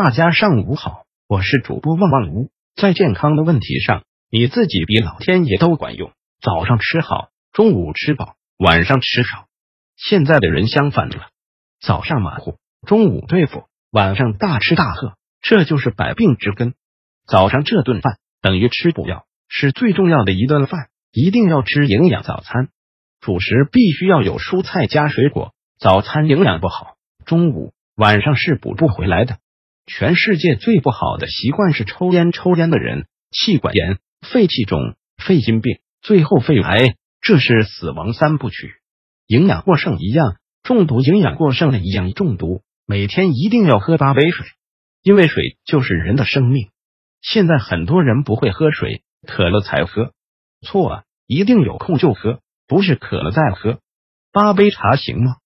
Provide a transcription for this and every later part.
大家上午好，我是主播旺旺屋。在健康的问题上，你自己比老天爷都管用。早上吃好，中午吃饱，晚上吃少。现在的人相反了，早上马虎，中午对付，晚上大吃大喝，这就是百病之根。早上这顿饭等于吃补药，是最重要的一顿饭，一定要吃营养早餐。主食必须要有蔬菜加水果，早餐营养不好，中午晚上是补不回来的。全世界最不好的习惯是抽烟，抽烟的人气管炎、肺气肿、肺心病，最后肺癌，这是死亡三部曲。营养过剩一样中毒，营养过剩了一样中毒。每天一定要喝八杯水，因为水就是人的生命。现在很多人不会喝水，渴了才喝，错！一定有空就喝，不是渴了再喝。八杯茶行吗？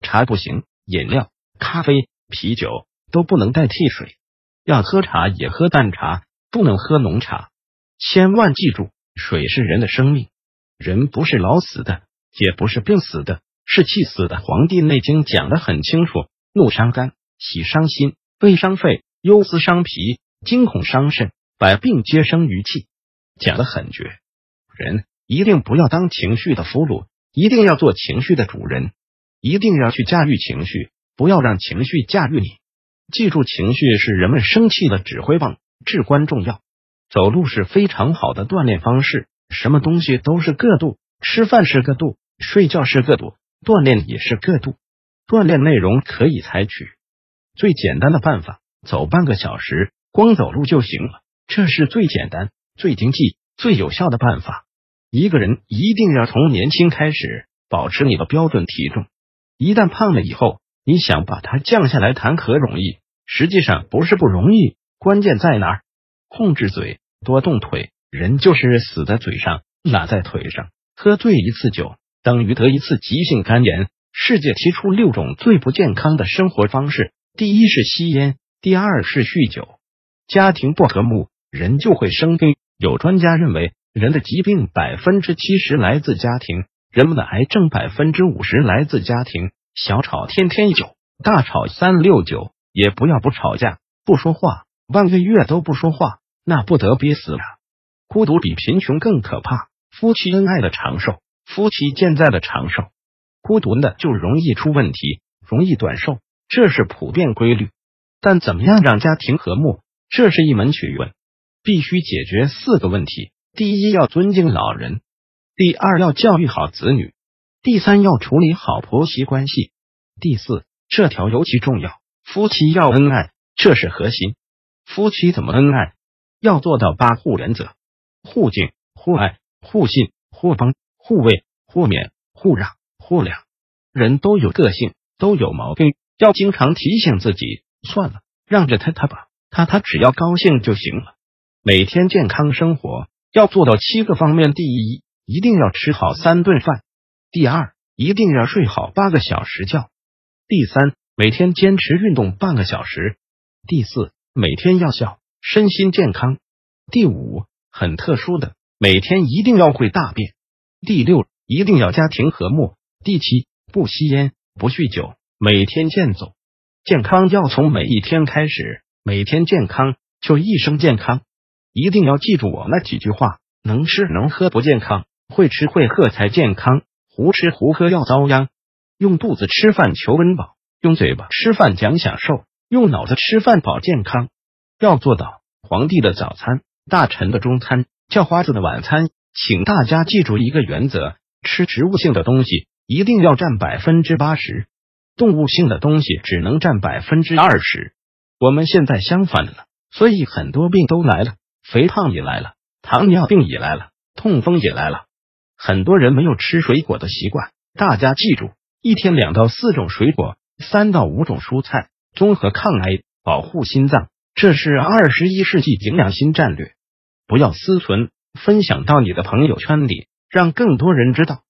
茶不行，饮料、咖啡、啤酒。都不能代替水，要喝茶也喝淡茶，不能喝浓茶。千万记住，水是人的生命，人不是老死的，也不是病死的，是气死的。《黄帝内经》讲的很清楚：怒伤肝，喜伤心，悲伤肺，忧思伤脾，惊恐伤肾，百病皆生于气。讲的很绝。人一定不要当情绪的俘虏，一定要做情绪的主人，一定要去驾驭情绪，不要让情绪驾驭你。记住，情绪是人们生气的指挥棒，至关重要。走路是非常好的锻炼方式，什么东西都是个度，吃饭是个度，睡觉是个度，锻炼也是个度。锻炼内容可以采取最简单的办法，走半个小时，光走路就行了，这是最简单、最经济、最有效的办法。一个人一定要从年轻开始保持你的标准体重，一旦胖了以后，你想把它降下来，谈何容易？实际上不是不容易，关键在哪儿？控制嘴，多动腿。人就是死在嘴上，懒在腿上。喝醉一次酒，等于得一次急性肝炎。世界提出六种最不健康的生活方式：第一是吸烟，第二是酗酒。家庭不和睦，人就会生病。有专家认为，人的疾病百分之七十来自家庭，人们的癌症百分之五十来自家庭。小吵天天有，大吵三六九。也不要不吵架，不说话，半个月都不说话，那不得憋死了。孤独比贫穷更可怕。夫妻恩爱的长寿，夫妻健在的长寿，孤独的就容易出问题，容易短寿，这是普遍规律。但怎么样让家庭和睦，这是一门学问，必须解决四个问题：第一，要尊敬老人；第二，要教育好子女；第三，要处理好婆媳关系；第四，这条尤其重要。夫妻要恩爱，这是核心。夫妻怎么恩爱？要做到八互原则：互敬、互爱、互信、互帮、互慰、互勉、互让、互谅。人都有个性，都有毛病，要经常提醒自己。算了，让着他他吧，他他只要高兴就行了。每天健康生活要做到七个方面：第一，一定要吃好三顿饭；第二，一定要睡好八个小时觉；第三。每天坚持运动半个小时。第四，每天要笑，身心健康。第五，很特殊的，每天一定要会大便。第六，一定要家庭和睦。第七，不吸烟，不酗酒，每天健走。健康要从每一天开始，每天健康就一生健康。一定要记住我那几句话：能吃能喝不健康，会吃会喝才健康。胡吃胡喝要遭殃。用肚子吃饭求温饱。用嘴巴吃饭讲享受，用脑子吃饭保健康。要做到皇帝的早餐、大臣的中餐、叫花子的晚餐。请大家记住一个原则：吃植物性的东西一定要占百分之八十，动物性的东西只能占百分之二十。我们现在相反了，所以很多病都来了，肥胖也来了，糖尿病也来了，痛风也来了。很多人没有吃水果的习惯，大家记住，一天两到四种水果。三到五种蔬菜，综合抗癌，保护心脏，这是二十一世纪营养新战略。不要私存，分享到你的朋友圈里，让更多人知道。